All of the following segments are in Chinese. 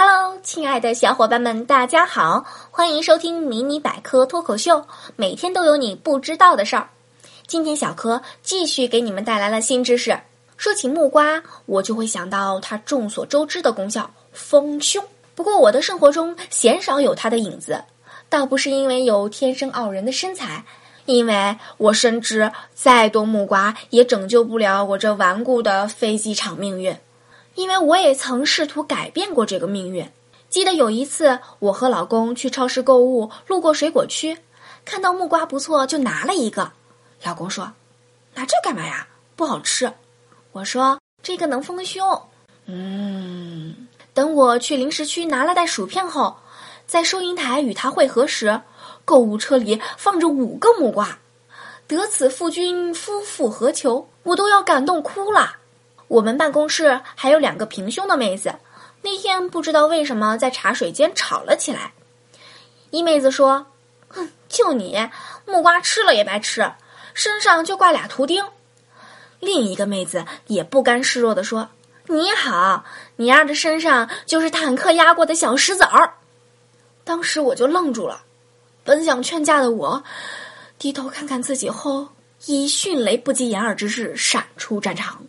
Hello，亲爱的小伙伴们，大家好，欢迎收听迷你百科脱口秀，每天都有你不知道的事儿。今天小柯继续给你们带来了新知识。说起木瓜，我就会想到它众所周知的功效——丰胸。不过我的生活中鲜少有它的影子，倒不是因为有天生傲人的身材，因为我深知再多木瓜也拯救不了我这顽固的飞机场命运。因为我也曾试图改变过这个命运。记得有一次，我和老公去超市购物，路过水果区，看到木瓜不错，就拿了一个。老公说：“拿这干嘛呀？不好吃。”我说：“这个能丰胸。”嗯。等我去零食区拿了袋薯片后，在收银台与他会合时，购物车里放着五个木瓜。得此夫君，夫复何求？我都要感动哭了。我们办公室还有两个平胸的妹子，那天不知道为什么在茶水间吵了起来。一妹子说：“哼，就你木瓜吃了也白吃，身上就挂俩图钉。”另一个妹子也不甘示弱的说：“你好，你丫的身上就是坦克压过的小石子儿。”当时我就愣住了，本想劝架的我，低头看看自己后，以迅雷不及掩耳之势闪出战场。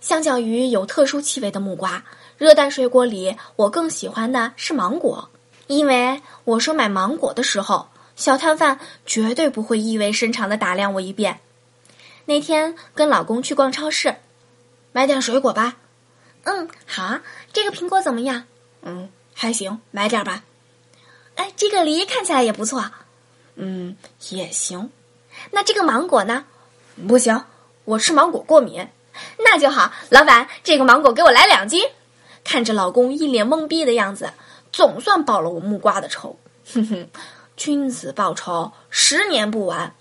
相较于有特殊气味的木瓜，热带水果里我更喜欢的是芒果，因为我说买芒果的时候，小摊贩绝对不会意味深长的打量我一遍。那天跟老公去逛超市，买点水果吧。嗯，好。这个苹果怎么样？嗯，还行，买点吧。哎，这个梨看起来也不错。嗯，也行。那这个芒果呢？不行，我吃芒果过敏。那就好，老板，这个芒果给我来两斤。看着老公一脸懵逼的样子，总算报了我木瓜的仇。哼哼，君子报仇，十年不晚。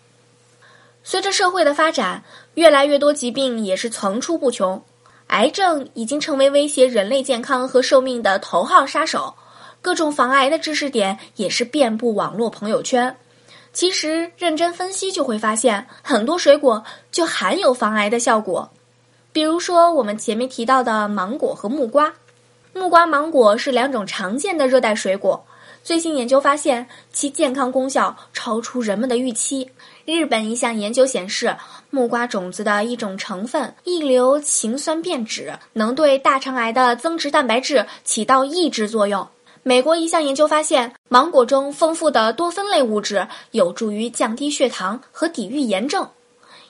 随着社会的发展，越来越多疾病也是层出不穷，癌症已经成为威胁人类健康和寿命的头号杀手，各种防癌的知识点也是遍布网络朋友圈。其实认真分析就会发现，很多水果就含有防癌的效果。比如说，我们前面提到的芒果和木瓜，木瓜、芒果是两种常见的热带水果。最新研究发现，其健康功效超出人们的预期。日本一项研究显示，木瓜种子的一种成分异硫氰酸变酯能对大肠癌的增殖蛋白质起到抑制作用。美国一项研究发现，芒果中丰富的多酚类物质有助于降低血糖和抵御炎症。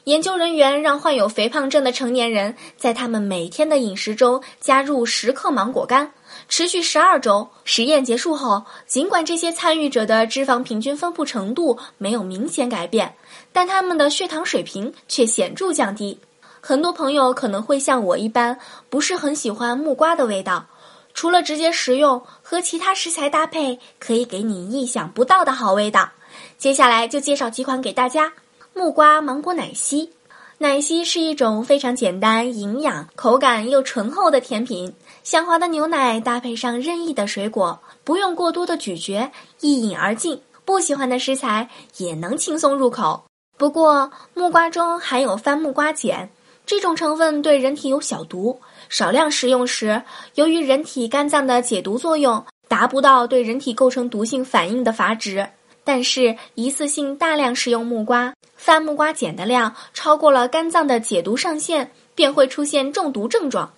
研究人员让患有肥胖症的成年人在他们每天的饮食中加入十克芒果干，持续十二周。实验结束后，尽管这些参与者的脂肪平均分布程度没有明显改变，但他们的血糖水平却显著降低。很多朋友可能会像我一般，不是很喜欢木瓜的味道。除了直接食用，和其他食材搭配，可以给你意想不到的好味道。接下来就介绍几款给大家。木瓜芒果奶昔，奶昔是一种非常简单、营养、口感又醇厚的甜品。香滑的牛奶搭配上任意的水果，不用过多的咀嚼，一饮而尽。不喜欢的食材也能轻松入口。不过，木瓜中含有番木瓜碱，这种成分对人体有小毒，少量食用时，由于人体肝脏的解毒作用达不到对人体构成毒性反应的阀值。但是，一次性大量食用木瓜，番木瓜碱的量超过了肝脏的解毒上限，便会出现中毒症状。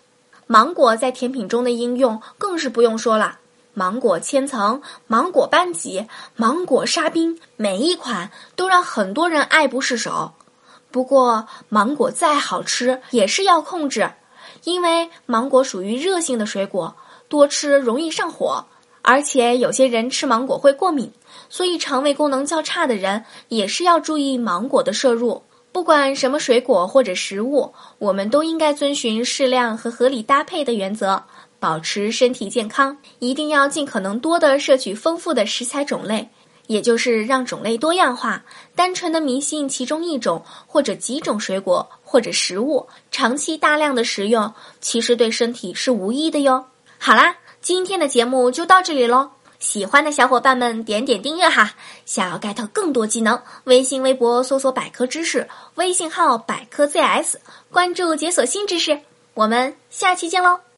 芒果在甜品中的应用更是不用说了，芒果千层、芒果班戟、芒果沙冰，每一款都让很多人爱不释手。不过，芒果再好吃也是要控制，因为芒果属于热性的水果，多吃容易上火。而且有些人吃芒果会过敏，所以肠胃功能较差的人也是要注意芒果的摄入。不管什么水果或者食物，我们都应该遵循适量和合理搭配的原则，保持身体健康。一定要尽可能多的摄取丰富的食材种类，也就是让种类多样化。单纯的迷信其中一种或者几种水果或者食物，长期大量的食用，其实对身体是无益的哟。好啦。今天的节目就到这里喽，喜欢的小伙伴们点点订阅哈。想要 get 更多技能，微信、微博搜索百科知识，微信号百科 ZS，关注解锁新知识。我们下期见喽。